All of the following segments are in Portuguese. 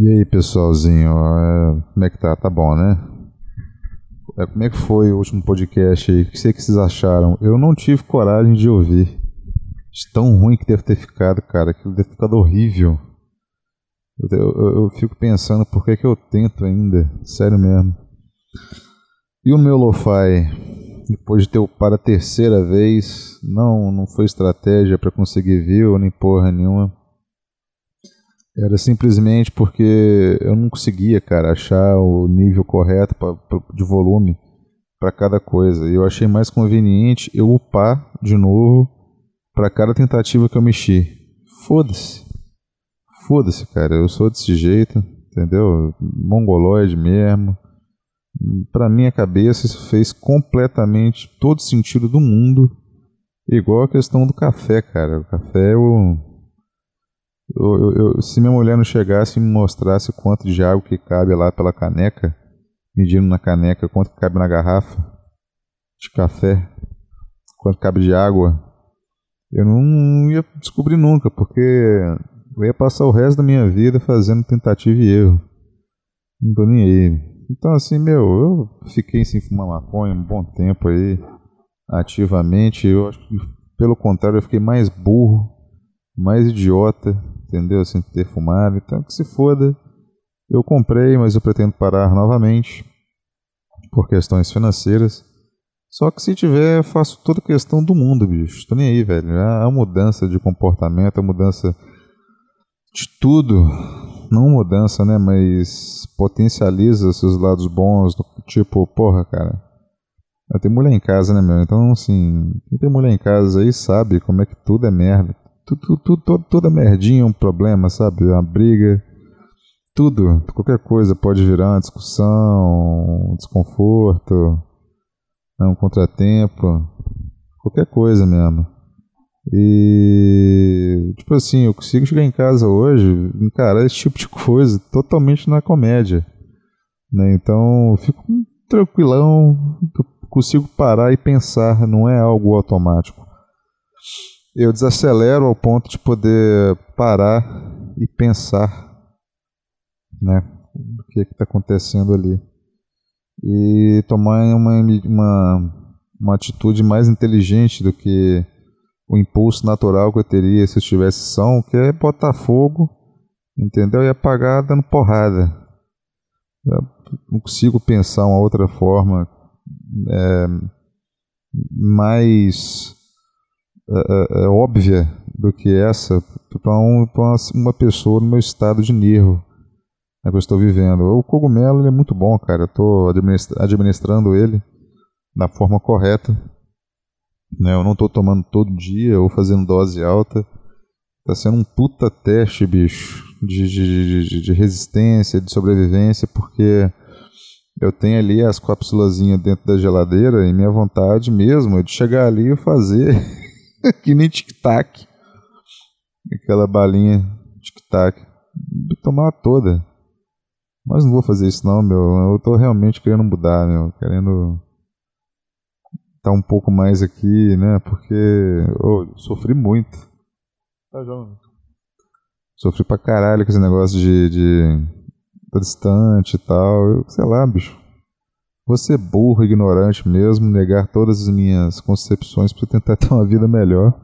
E aí, pessoalzinho, é, como é que tá? Tá bom, né? É, como é que foi o último podcast aí? O que vocês acharam? Eu não tive coragem de ouvir. Tão ruim que deve ter ficado, cara. Aquilo deve ter ficado horrível. Eu, eu, eu fico pensando por que, que eu tento ainda. Sério mesmo. E o meu lo-fi? Depois de ter upado a terceira vez, não, não foi estratégia para conseguir view nem porra nenhuma. Era simplesmente porque eu não conseguia, cara, achar o nível correto pra, pra, de volume para cada coisa. E eu achei mais conveniente eu upar de novo para cada tentativa que eu mexi. Foda-se. Foda-se, cara. Eu sou desse jeito, entendeu? Mongoloide mesmo. Pra minha cabeça, isso fez completamente todo sentido do mundo. Igual a questão do café, cara. O café eu eu, eu, eu, se minha mulher não chegasse e me mostrasse quanto de água que cabe lá pela caneca, medindo na caneca quanto que cabe na garrafa de café, quanto cabe de água, eu não ia descobrir nunca, porque eu ia passar o resto da minha vida fazendo tentativa e erro. Não tô nem aí. Então assim, meu, eu fiquei sem fumar maconha um bom tempo aí, ativamente. Eu acho que, pelo contrário, eu fiquei mais burro, mais idiota entendeu? Sem ter fumado, então que se foda. Eu comprei, mas eu pretendo parar novamente por questões financeiras. Só que se tiver, faço toda questão do mundo, bicho. Tô nem aí, velho. A mudança de comportamento, a mudança de tudo. Não mudança, né? Mas potencializa seus lados bons. Tipo, porra, cara. Tenho mulher em casa, né, meu? Então, assim, quem tem mulher em casa aí sabe como é que tudo é merda tudo, tudo, tudo, toda merdinha é um problema, sabe? Uma briga. Tudo, qualquer coisa pode virar uma discussão, um desconforto, né, um contratempo, qualquer coisa mesmo. E, tipo assim, eu consigo chegar em casa hoje, encarar esse tipo de coisa totalmente na comédia. Né? Então, eu fico tranquilão, consigo parar e pensar, não é algo automático eu desacelero ao ponto de poder parar e pensar né, o que está acontecendo ali. E tomar uma, uma, uma atitude mais inteligente do que o impulso natural que eu teria se eu estivesse são, que é botar fogo, entendeu? E apagar dando porrada. Eu não consigo pensar uma outra forma é, mais é, é, é, óbvia do que essa para um, uma pessoa no meu estado de nervo né, que eu estou vivendo. O cogumelo é muito bom, cara. Eu estou administra administrando ele da forma correta. Né? Eu não estou tomando todo dia ou fazendo dose alta. Está sendo um puta teste, bicho, de, de, de, de resistência, de sobrevivência, porque eu tenho ali as cápsulas dentro da geladeira e minha vontade mesmo é de chegar ali e fazer que nem tic-tac. Aquela balinha tic-tac. Tomar toda. Mas não vou fazer isso não, meu. Eu tô realmente querendo mudar, meu. Querendo estar tá um pouco mais aqui, né? Porque oh, sofri muito. Tá Sofri pra caralho com esse negócio de, de tá distante e tal. Eu, sei lá, bicho. Você é burro, ignorante mesmo, negar todas as minhas concepções para tentar ter uma vida melhor.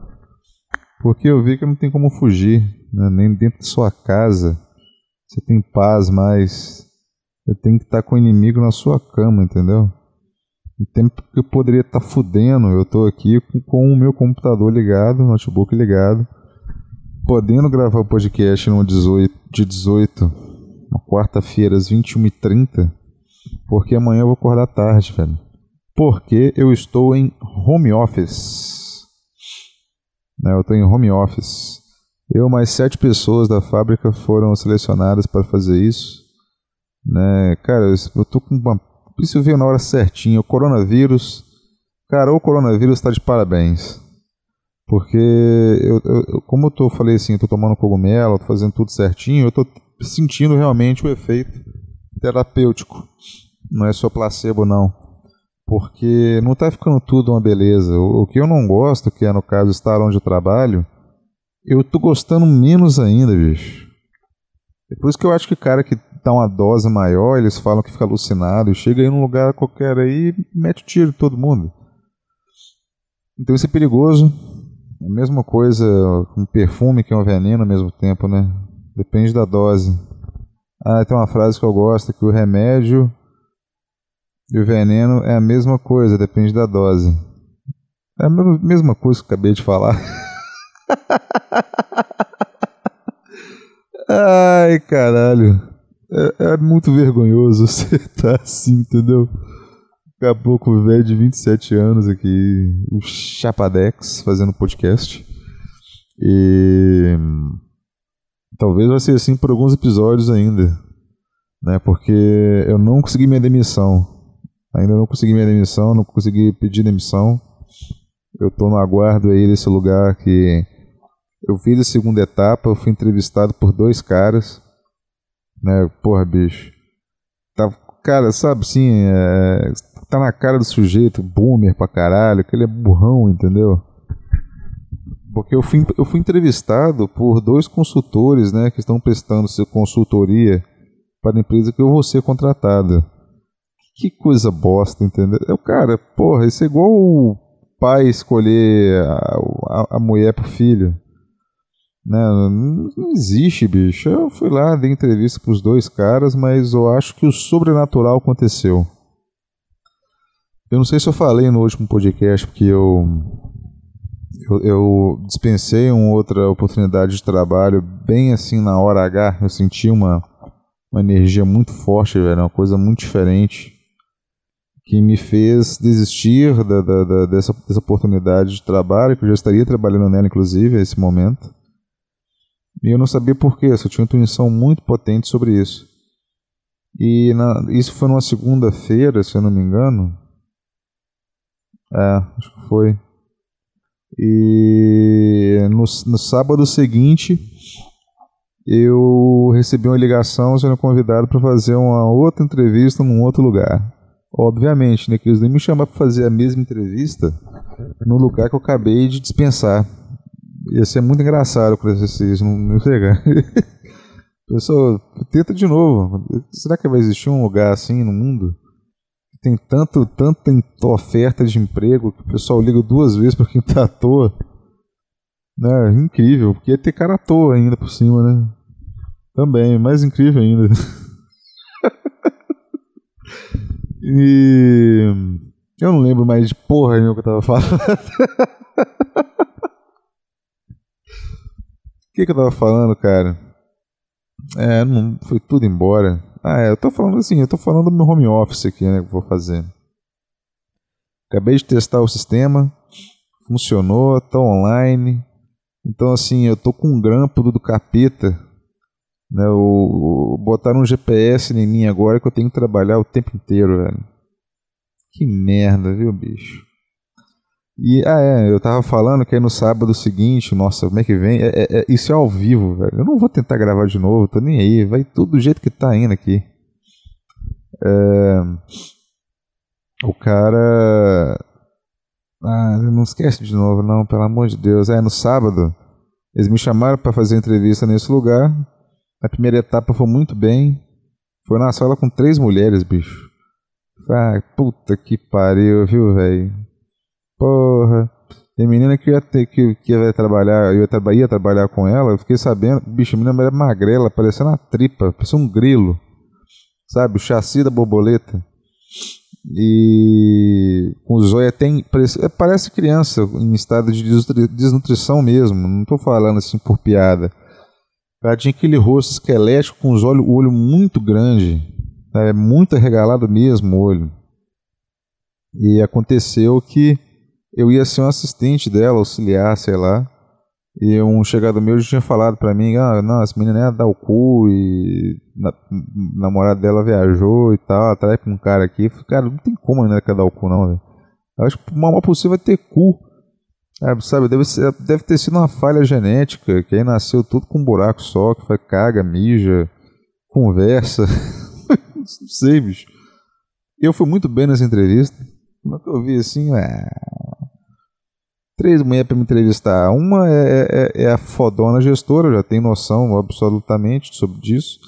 Porque eu vi que não tem como fugir, né? nem dentro de sua casa. Você tem paz, mas eu tenho que estar com o inimigo na sua cama, entendeu? O tempo que eu poderia estar fudendo, eu estou aqui com, com, o meu computador ligado, notebook ligado, podendo gravar o podcast no 18, de 18, uma quarta-feira, às 21h30 porque amanhã eu vou acordar tarde, velho. Porque eu estou em home office. Né, eu estou em home office. Eu mais sete pessoas da fábrica foram selecionadas para fazer isso. Né, cara, eu tô com uma. Isso veio na hora certinha. O coronavírus. Cara, o coronavírus está de parabéns. Porque eu, eu, como eu tô, falei assim, eu tô tomando cogumelo, tô fazendo tudo certinho, eu tô sentindo realmente o efeito terapêutico. Não é só placebo, não. Porque não está ficando tudo uma beleza. O, o, que eu não gosto, que é no caso estar onde eu trabalho, eu tô gostando menos ainda, bicho. É por isso que eu acho que o cara que dá uma dose maior, eles falam que fica alucinado, chega aí num lugar qualquer aí e mete o tiro em todo mundo. Então isso é perigoso. É a mesma coisa com perfume que é um veneno ao mesmo tempo, né? Depende da dose. Ah, tem uma frase que eu gosto, que o remédio e o veneno é a mesma coisa, depende da dose. É a mesma coisa que eu acabei de falar. Ai, caralho. É, é, muito vergonhoso você estar tá assim, entendeu? Caboclo velho de 27 anos aqui, o Chapadex, fazendo podcast. E talvez vai ser assim por alguns episódios ainda, né? Porque eu não consegui minha demissão. Ainda não consegui minha demissão, não consegui pedir demissão. Eu estou no aguardo aí desse lugar que eu fiz a segunda etapa, eu fui entrevistado por dois caras, né? Porra, bicho. Tá, cara, sabe assim, é, tá na cara do sujeito, boomer pra caralho, que ele é burrão, entendeu? Porque eu fui, eu fui entrevistado por dois consultores, né, que estão prestando consultoria para a empresa que eu vou ser contratado. Que coisa bosta, entendeu? Eu, cara, porra, isso é igual o pai escolher a, a, a mulher pro filho. Né? Não existe, bicho. Eu fui lá, dei entrevista pros dois caras, mas eu acho que o sobrenatural aconteceu. Eu não sei se eu falei no último podcast, porque eu, eu, eu dispensei uma outra oportunidade de trabalho bem assim na hora H. Eu senti uma, uma energia muito forte, velho, uma coisa muito diferente que me fez desistir da, da, da, dessa, dessa oportunidade de trabalho, que eu já estaria trabalhando nela, inclusive, nesse momento. E eu não sabia porquê, eu tinha uma intuição muito potente sobre isso. E na, isso foi numa segunda-feira, se eu não me engano. É, acho que foi. E no, no sábado seguinte, eu recebi uma ligação sendo convidado para fazer uma outra entrevista num outro lugar. Obviamente, né, que eles nem me chamaram para fazer a mesma entrevista no lugar que eu acabei de dispensar. Ia ser muito engraçado para vocês não, não. Pessoal, tenta de novo. Será que vai existir um lugar assim no mundo? Tem tanto, tanta oferta de emprego que o pessoal liga duas vezes para quem tá à toa. Né? Incrível, porque ia ter cara à toa ainda por cima, né? Também, mais incrível ainda. E. Eu não lembro mais de porra nenhuma que eu tava falando. O que, que eu tava falando, cara? É, não foi tudo embora. Ah, é, eu tô falando assim, eu tô falando do meu home office aqui, né, que eu vou fazer. Acabei de testar o sistema, funcionou, tá online. Então assim, eu tô com um grampo do, do capeta né, o, o, botaram um GPS em mim agora que eu tenho que trabalhar o tempo inteiro, velho. Que merda, viu, bicho? E, ah, é, eu tava falando que aí no sábado seguinte, nossa, como é que vem? É, é, é, isso é ao vivo, velho. Eu não vou tentar gravar de novo, tô nem aí. Vai tudo do jeito que tá indo aqui. É, o cara. Ah, não esquece de novo, não, pelo amor de Deus. É, no sábado, eles me chamaram para fazer entrevista nesse lugar. A primeira etapa foi muito bem. Foi na sala com três mulheres, bicho. Ah, puta que pariu, viu, velho? Porra. Tem menina que ia ter que, que ia trabalhar, eu ia, ia trabalhar com ela, eu fiquei sabendo, bicho, a menina era magrela, parecendo uma tripa, parecia um grilo. Sabe, o chassi da borboleta. E com os olhos tem parece, parece criança em estado de desnutrição mesmo, não estou falando assim por piada ela tinha aquele rosto esquelético com os olhos, o olho muito grande, é muito arregalado mesmo o olho. E aconteceu que eu ia ser um assistente dela, auxiliar, sei lá. E um chegado meu já tinha falado pra mim, ah, não, essa menina ia dar o cu e na, namorada dela viajou e tal, atrás pra um cara aqui. Eu falei, cara, não tem como a menina quer dar o cu não, velho. Acho que uma possível é ter cu. É, sabe, deve, ser, deve ter sido uma falha genética, que aí nasceu tudo com um buraco só, que foi caga, mija, conversa. não sei, bicho. Eu fui muito bem nessa entrevista. Quando eu vi assim, é... três mulheres para me entrevistar. Uma é, é, é, a fodona gestora, já tem noção absolutamente sobre disso.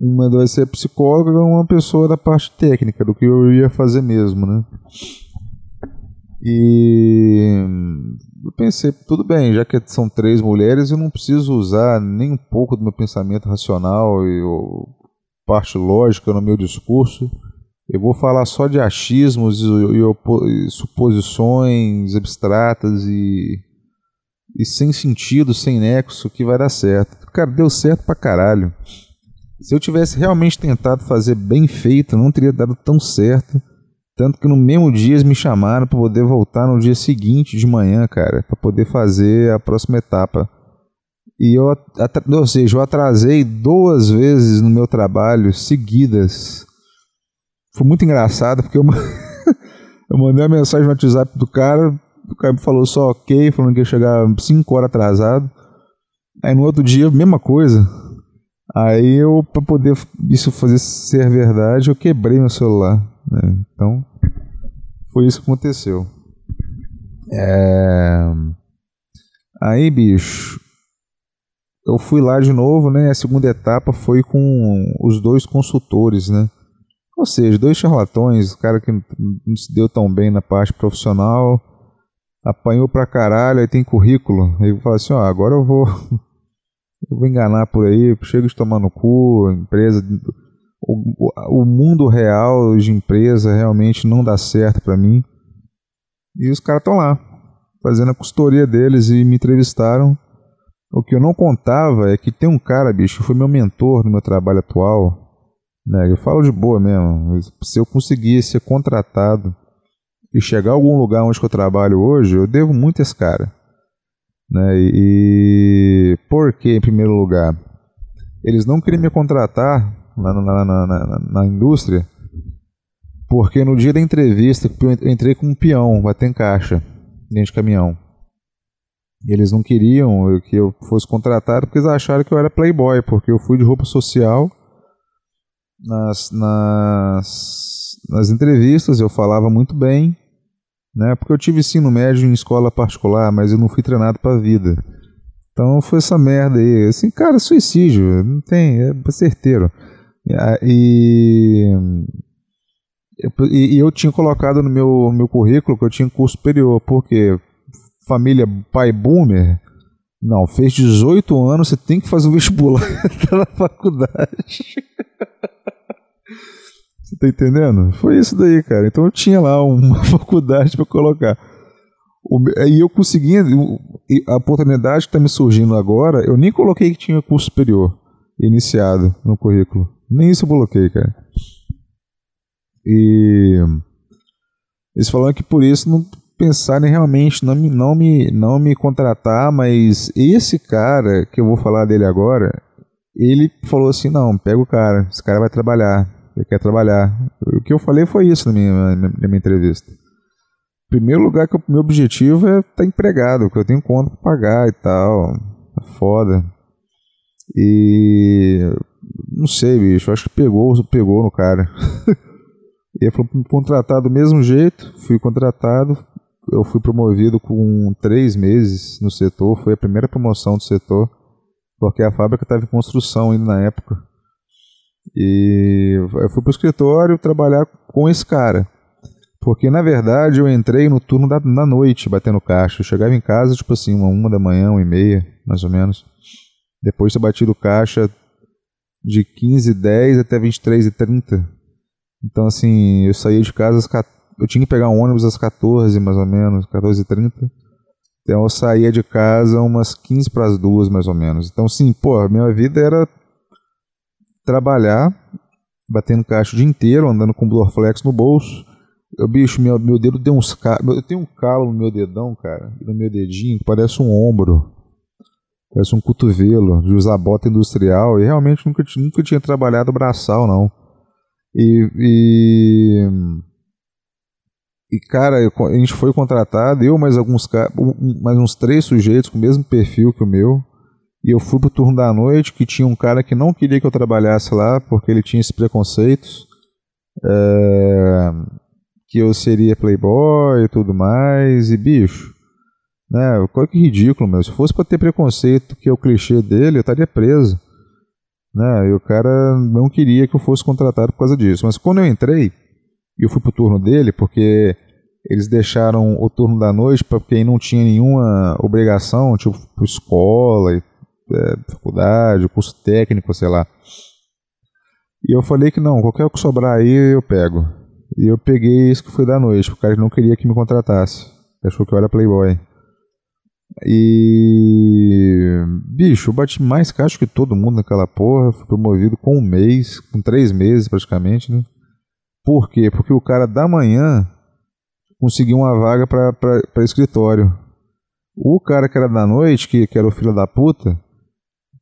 Uma vai ser psicóloga, uma pessoa da parte técnica, do que eu ia fazer mesmo, né? E eu pensei, tudo bem, já que são três mulheres, eu não preciso usar nem um pouco do meu pensamento racional e parte lógica no meu discurso. Eu vou falar só de achismos e, e, e suposições abstratas e, e sem sentido, sem nexo, que vai dar certo. Cara, deu certo pra caralho. Se eu tivesse realmente tentado fazer bem feito, não teria dado tão certo. Tanto que no mesmo dia eles me chamaram para poder voltar no dia seguinte de manhã, cara, para poder fazer a próxima etapa. E eu, ou seja, eu atrasei duas vezes no meu trabalho seguidas. Foi muito engraçado porque eu, eu mandei uma mensagem no WhatsApp do cara, o cara falou só ok, falando que ia chegar 5 horas atrasado. Aí no outro dia, mesma coisa. Aí eu, para poder isso fazer ser verdade, eu quebrei meu celular. Né? Então, foi isso que aconteceu. É... Aí, bicho, eu fui lá de novo, né? A segunda etapa foi com os dois consultores, né? Ou seja, dois charlatões, o cara que não se deu tão bem na parte profissional, apanhou pra caralho, aí tem currículo. Aí fala assim, ó, agora eu vou eu vou enganar por aí, chego de tomar no cu, empresa o, o mundo real de empresa realmente não dá certo para mim. E os caras estão lá, fazendo a consultoria deles e me entrevistaram. O que eu não contava é que tem um cara, bicho, que foi meu mentor no meu trabalho atual. Né? Eu falo de boa mesmo. Se eu conseguir ser contratado e chegar a algum lugar onde eu trabalho hoje, eu devo muito a esse cara. Né? E por que, em primeiro lugar? Eles não queriam me contratar na, na, na, na, indústria, porque no dia da entrevista eu entrei com um peão, bater em caixa, dentro de caminhão. Eles não queriam que eu fosse contratado porque eles acharam que eu era playboy, porque eu fui de roupa social nas, nas, nas entrevistas, eu falava muito bem, né? Porque eu tive ensino médio em escola particular, mas eu não fui treinado para a vida. Então foi essa merda aí. Assim, cara, suicídio, não tem, é certeiro. E, e, eu tinha colocado no meu, meu currículo que eu tinha curso superior, porque família pai boomer, não, fez 18 anos, você tem que fazer o vestibular e na faculdade. Você tá entendendo? Foi isso daí, cara. Então eu tinha lá uma faculdade para colocar. E eu consegui, a oportunidade que está me surgindo agora, eu nem coloquei que tinha curso superior iniciado no currículo. Nem isso eu coloquei, cara. E eles falaram que por isso não pensarem realmente não me, não me, não me contratar, mas esse cara que eu vou falar dele agora, ele falou assim, não, pega o cara, esse cara vai trabalhar, ele quer trabalhar. O que eu falei foi isso na minha, na minha entrevista. Primeiro lugar, que o meu objetivo é estar tá empregado, porque eu tenho conta para pagar e tal. É foda. E não sei, bicho. Acho que pegou, pegou no cara. e ele falou me contratar do mesmo jeito. Fui contratado. Eu fui promovido com três meses no setor. Foi a primeira promoção do setor. Porque a fábrica estava em construção ainda na época. E eu fui pro escritório trabalhar com esse cara. Porque na verdade eu entrei no turno da, da noite batendo caixa. Eu chegava em casa, tipo assim, uma, uma da manhã, uma e meia, mais ou menos. Depois de ter batido caixa de 15 10 até 23 e 30. Então, assim, eu saía de casa às eu tinha que pegar um ônibus às 14, mais ou menos, 14 e 30. Então eu saía de casa umas 15 para as duas, mais ou menos. Então, sim, pô, minha vida era trabalhar, batendo caixa o dia inteiro, andando com Blorflex no bolso. Eu, bicho, meu, meu dedo deu uns calos. Eu tenho um calo no meu dedão, cara, no meu dedinho, que parece um ombro parece um cotovelo, de usar bota industrial, e realmente nunca, nunca tinha trabalhado braçal, não. E, e, e cara, a gente foi contratado, eu mais alguns mais uns três sujeitos com o mesmo perfil que o meu, e eu fui pro turno da noite, que tinha um cara que não queria que eu trabalhasse lá, porque ele tinha esses preconceitos, é, que eu seria playboy e tudo mais, e bicho, Né? Qual que ridículo, meu. Se fosse pra ter preconceito, que é o clichê dele, eu estaria preso. Né? E o cara não queria que eu fosse contratado por causa disso. Mas quando eu entrei, e eu fui pro turno dele, porque eles deixaram o turno da noite para quem não tinha nenhuma obrigação, tipo escola, é, faculdade, curso técnico, sei lá. E eu falei que não, qualquer que sobrar aí eu pego. E eu peguei isso que foi da noite, o cara não queria que me contratasse. Achou que eu era playboy. E. Bicho, eu bati mais caixa que todo mundo naquela porra. Fui promovido com um mês, com três meses praticamente, né? Por quê? Porque o cara da manhã conseguiu uma vaga para escritório. O cara que era da noite, que, que era o filho da puta,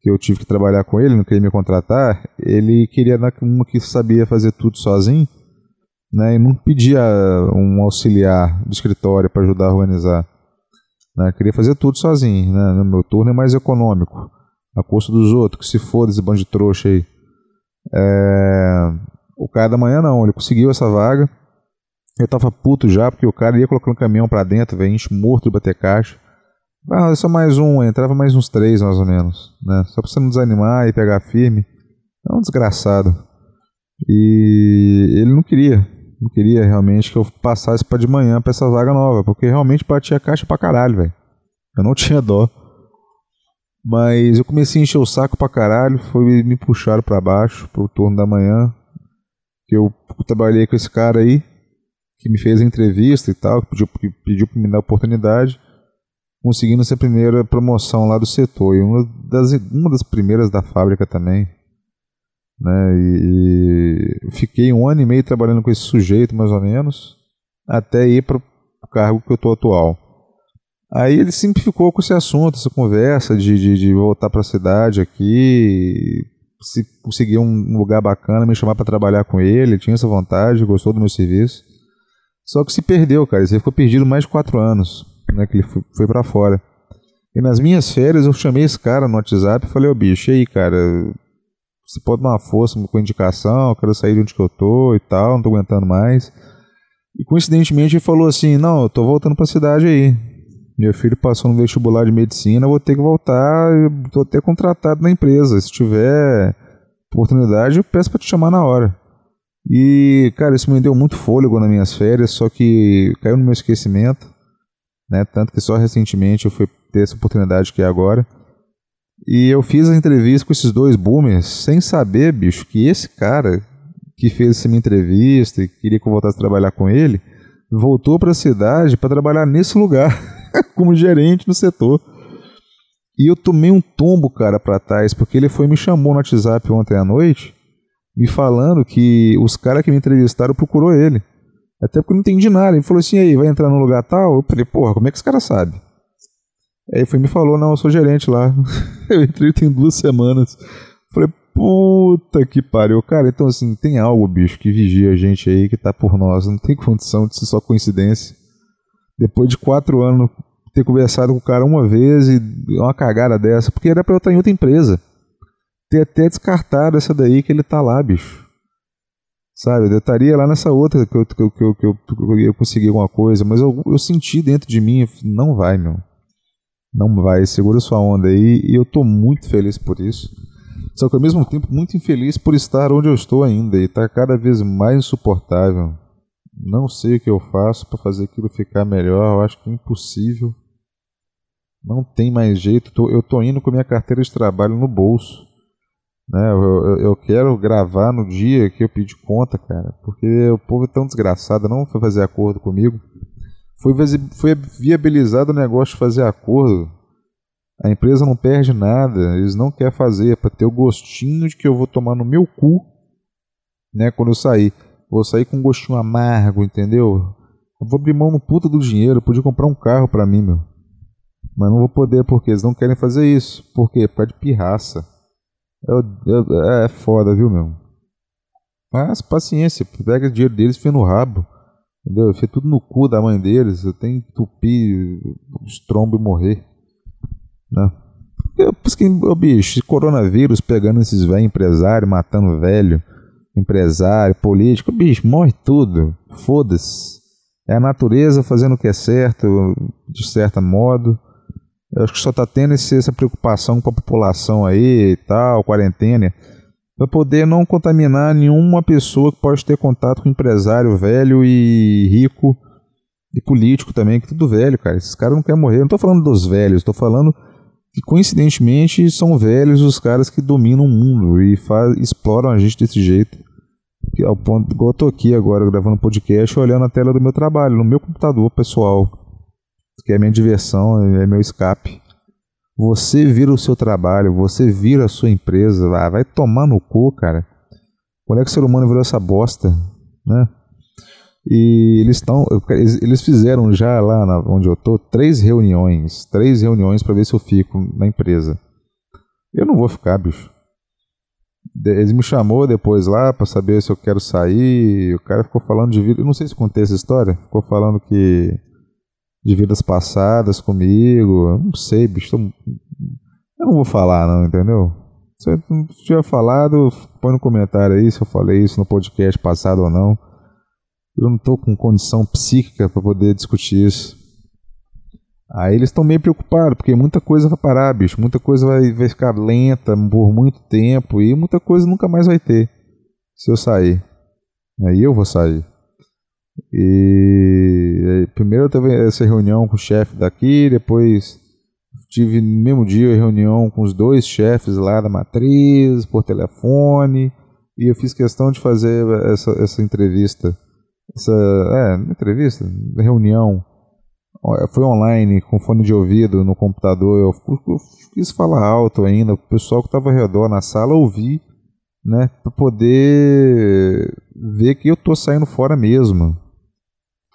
que eu tive que trabalhar com ele, não queria me contratar, ele queria uma que sabia fazer tudo sozinho, né? E não pedia um auxiliar de escritório para ajudar a organizar. Né? Queria fazer tudo sozinho, né? No meu turno é mais econômico, a custo dos outros, que se foda esse bando de trouxa aí. É... O cara da manhã não, ele conseguiu essa vaga. Eu tava puto já, porque o cara ia colocando caminhão pra dentro, velho, enche morto de bater caixa. Ah, é só mais um, entrava mais uns três mais ou menos, né? Só pra você não desanimar e pegar firme. É um desgraçado. E ele não queria não queria realmente que eu passasse para de manhã para essa vaga nova, porque realmente batia caixa pra caralho, velho. Eu não tinha dó. Mas eu comecei a encher o saco pra caralho, foi me puxaram para baixo, pro turno da manhã, que eu trabalhei com esse cara aí, que me fez a entrevista e tal, que pediu, que pediu pra me dar oportunidade, conseguindo essa primeira promoção lá do setor, e uma das, uma das primeiras da fábrica também, né? E, e, fiquei um ano e meio trabalhando com esse sujeito, mais ou menos, até ir para o cargo que eu estou atual. Aí ele sempre ficou com esse assunto, essa conversa de, de, de voltar para a cidade aqui, se conseguir um lugar bacana, me chamar para trabalhar com ele, tinha essa vontade, gostou do meu serviço. Só que se perdeu, cara, ele ficou perdido mais de quatro anos, né, que ele foi, foi para fora. E nas minhas férias eu chamei esse cara no WhatsApp e falei, ô oh, bicho, e aí, cara, você pode dar uma força com indicação, eu quero sair de onde que eu tô e tal, não tô aguentando mais. E coincidentemente ele falou assim: Não, eu tô voltando pra cidade aí. Meu filho passou no vestibular de medicina, eu vou ter que voltar, eu tô até contratado na empresa. Se tiver oportunidade, eu peço para te chamar na hora. E, cara, isso me deu muito fôlego nas minhas férias, só que caiu no meu esquecimento, né? Tanto que só recentemente eu fui ter essa oportunidade que é agora. E eu fiz a entrevista com esses dois boomers sem saber, bicho, que esse cara que fez essa minha entrevista e queria que eu voltasse a trabalhar com ele, voltou para a cidade para trabalhar nesse lugar, como gerente no setor. E eu tomei um tombo, cara, para trás, porque ele foi me chamou no WhatsApp ontem à noite, me falando que os caras que me entrevistaram procurou ele. Até porque eu não entendi nada. Ele falou assim: aí, vai entrar no lugar tal? Eu falei: porra, como é que os caras sabem? Aí foi me falou, não, eu sou gerente lá. eu entrei tem duas semanas. Falei, puta que pariu. Cara, então assim, tem algo, bicho, que vigia a gente aí, que tá por nós. Não tem condição de ser só coincidência. Depois de quatro anos, ter conversado com o cara uma vez e uma cagada dessa, porque era pra eu estar em outra empresa. Ter até descartado essa daí que ele tá lá, bicho. Sabe, eu estaria lá nessa outra que eu, que eu, que eu, que eu, que eu ia conseguir alguma coisa, mas eu, eu senti dentro de mim, não vai, meu não vai, segura sua onda aí e eu tô muito feliz por isso. Só que ao mesmo tempo muito infeliz por estar onde eu estou ainda e tá cada vez mais insuportável. Não sei o que eu faço para fazer aquilo ficar melhor, eu acho que é impossível. Não tem mais jeito, eu tô indo com minha carteira de trabalho no bolso. Né? Eu, eu, eu quero gravar no dia que eu pedi conta, cara, porque o povo é tão desgraçado, não foi fazer acordo comigo. Foi, foi viabilizado o negócio de fazer acordo. A empresa não perde nada, eles não querem fazer é para ter o gostinho de que eu vou tomar no meu cu, né, quando eu sair. Vou sair com um gostinho amargo, entendeu? Eu vou abrir mão no puta do dinheiro, eu podia comprar um carro para mim, meu. Mas não vou poder porque eles não querem fazer isso. Por quê? Por causa de pirraça. Eu, eu, é foda, viu, meu? Mas paciência, pega o dinheiro deles fia no rabo. Entendeu? Enfia tudo no cu da mãe deles, eu tenho que trombos e morrer. Né? Eu, que, oh, bicho, coronavírus pegando esses velhos empresários, matando velho, empresário, político, bicho, morre tudo. Foda-se. É a natureza fazendo o que é certo, de certo modo. Eu acho que só está tendo esse, essa preocupação com a população aí e tal, quarentena, para poder não contaminar nenhuma pessoa que pode ter contato com empresário velho e rico e político também, que tudo velho, cara. Esses caras não querem morrer. Eu não estou falando dos velhos, estou falando que coincidentemente são velhos os caras que dominam o mundo e faz, exploram a gente desse jeito. Que, ao ponto, igual eu tô aqui agora gravando podcast olhando a tela do meu trabalho, no meu computador pessoal, que é minha diversão, é meu escape. Você vira o seu trabalho, você vira a sua empresa, vai, vai tomar no cu, cara. Quando é que o ser humano virou essa bosta, né? E eles estão, eles fizeram já lá na, onde eu tô três reuniões, três reuniões para ver se eu fico na empresa. Eu não vou ficar, bicho. Eles me chamou depois lá para saber se eu quero sair. O cara ficou falando de vida, eu não sei se contei essa história. Ficou falando que de vidas passadas comigo. Eu não sei, bicho. Tô... Eu não vou falar, não, entendeu? Se eu tiver falado, põe no comentário aí se eu falei isso no podcast passado ou não. Eu não estou com condição psíquica para poder discutir isso. Aí eles estão meio preocupados, porque muita coisa vai parar, bicho. Muita coisa vai, vai ficar lenta por muito tempo e muita coisa nunca mais vai ter se eu sair. Aí eu vou sair. E primeiro eu teve essa reunião com o chefe daqui, depois tive no mesmo dia reunião com os dois chefes lá da matriz por telefone e eu fiz questão de fazer essa, essa entrevista essa é, entrevista, reunião, foi online, com fone de ouvido no computador. Eu, eu quis falar alto ainda, o pessoal que estava ao redor na sala ouvir, né, para poder ver que eu tô saindo fora mesmo.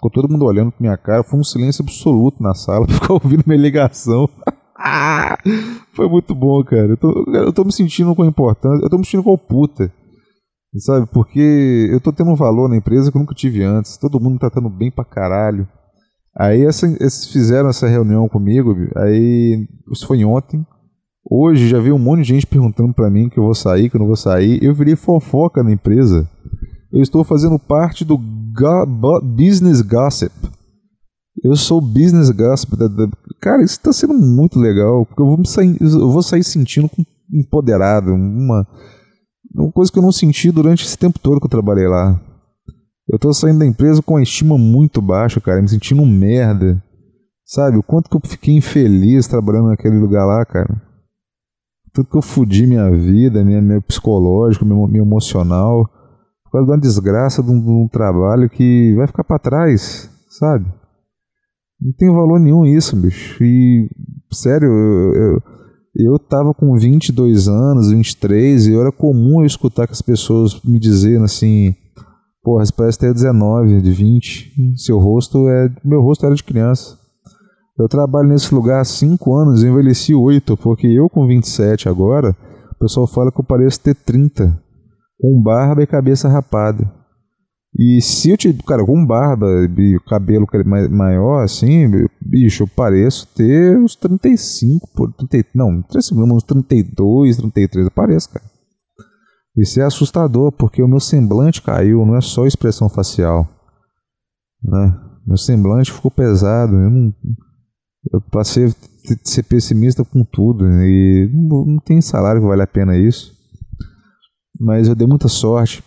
Ficou todo mundo olhando pra minha cara, foi um silêncio absoluto na sala, ficou ouvindo minha ligação. foi muito bom, cara. Eu tô, eu tô me sentindo com importância, eu tô me sentindo com puta. Sabe? Porque eu tô tendo um valor na empresa que eu nunca tive antes. Todo mundo tá tendo bem pra caralho. Aí essa, eles fizeram essa reunião comigo, aí isso foi ontem. Hoje já veio um monte de gente perguntando para mim que eu vou sair, que eu não vou sair. Eu virei fofoca na empresa. Eu estou fazendo parte do Business Gossip. Eu sou Business Gossip. Cara, isso está sendo muito legal, porque eu vou, sair, eu vou sair sentindo empoderado, uma uma coisa que eu não senti durante esse tempo todo que eu trabalhei lá. Eu tô saindo da empresa com uma estima muito baixa, cara, me sentindo um merda. Sabe, o quanto que eu fiquei infeliz trabalhando naquele lugar lá, cara. Tudo que eu fudi minha vida, minha, meu psicológico, meu, meu emocional, por causa de uma desgraça de um, de um trabalho que vai ficar para trás, sabe? Não tem valor nenhum isso, bicho. E, sério, eu, eu eu tava com 22 anos, 23, e era comum eu escutar que as pessoas me dizendo assim: Porra, você parece ter 19, de 20. Seu rosto é. Meu rosto era de criança. Eu trabalho nesse lugar há 5 anos, envelheci 8, porque eu com 27 agora, o pessoal fala que eu pareço ter 30, com barba e cabeça rapada. E se eu te. Cara, com barba e cabelo maior, assim, bicho, eu pareço ter uns 35, por 30, não, uns 32, 33, eu pareço, cara. Isso é assustador, porque o meu semblante caiu, não é só expressão facial. Né? Meu semblante ficou pesado, eu não. Eu passei a ser pessimista com tudo, e não, não tem salário que vale a pena isso. Mas eu dei muita sorte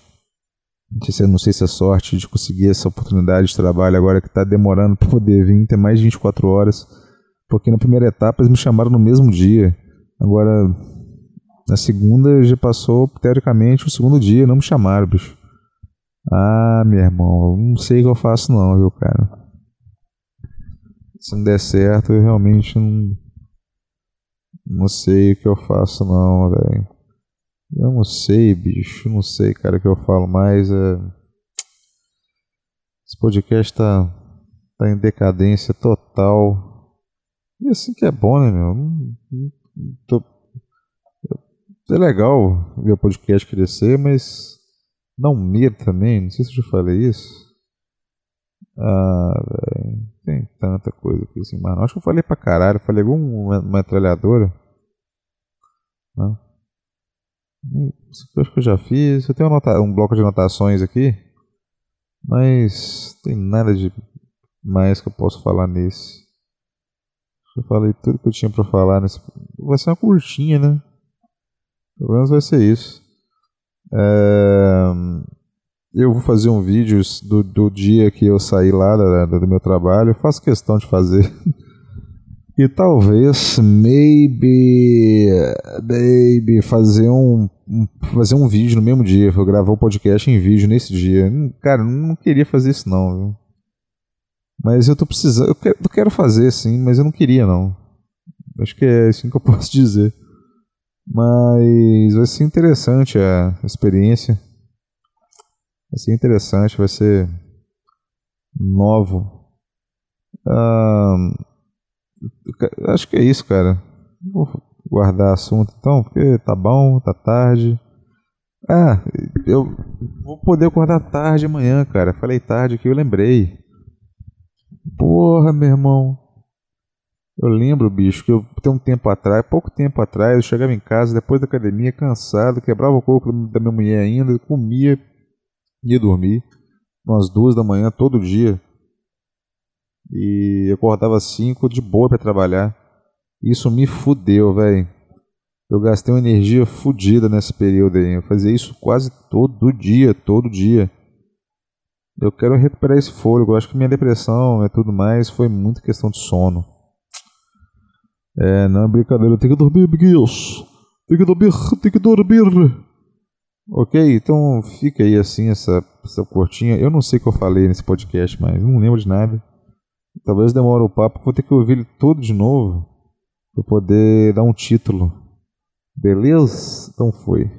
não sei se é sorte de conseguir essa oportunidade de trabalho agora que está demorando para poder vir, ter mais de 24 horas. Porque na primeira etapa eles me chamaram no mesmo dia. Agora, na segunda já passou, teoricamente, o segundo dia, não me chamaram, bicho. Ah, meu irmão, não sei o que eu faço não, viu, cara. Se não der certo, eu realmente não, não sei o que eu faço não, velho. Eu não sei, bicho, não sei, cara, o que eu falo mais. É... Esse podcast tá, tá em decadência total. E assim que é bom, né, meu? Tô... É legal ver o podcast crescer, mas não medo também. Não sei se eu já falei isso. Ah, velho. Tem tanta coisa aqui assim, mano. Acho que eu falei pra caralho. falei alguma metralhadora. Não. Acho que eu já fiz. Eu tenho um bloco de anotações aqui. Mas tem nada de mais que eu posso falar nesse? Eu falei tudo que eu tinha para falar nesse. Vai ser uma curtinha, né? Pelo menos vai ser isso. É... Eu vou fazer um vídeo do, do dia que eu saí lá da, do meu trabalho. Eu faço questão de fazer. e talvez, maybe, maybe, fazer um, fazer um vídeo no mesmo dia. Eu gravar o um podcast em vídeo nesse dia. Hum, cara, não queria fazer isso não, viu? Mas eu tô precisando. Eu quero, eu quero fazer sim, mas eu não queria não. Acho que é assim que eu posso dizer. Mas vai ser interessante a experiência. Vai ser interessante, vai ser novo. Ah, acho que é isso, cara. Vou guardar assunto então, porque tá bom, tá tarde. Ah, eu vou poder acordar tarde amanhã, cara. Falei tarde que eu lembrei. Porra, meu irmão. Eu lembro, bicho, que eu tem um tempo atrás, pouco tempo atrás, eu chegava em casa depois da academia cansado, quebrava o coco da minha mulher ainda, comia, ia dormir, umas duas da manhã todo dia. E eu acordava cinco de boa para trabalhar. Isso me fudeu, velho. Eu gastei uma energia fodida nesse período aí. Eu fazia isso quase todo dia, todo dia. Eu quero recuperar esse fôlego. Eu acho que minha depressão e tudo mais foi muito questão de sono. É, não é brincadeira. Tem que dormir, amiguinhos. Tem que dormir, tem que dormir. Ok, então fica aí assim essa, essa curtinha. Eu não sei o que eu falei nesse podcast, mas não lembro de nada. Talvez demore o papo. Vou ter que ouvir ele todo de novo para poder dar um título. Beleza? Então foi.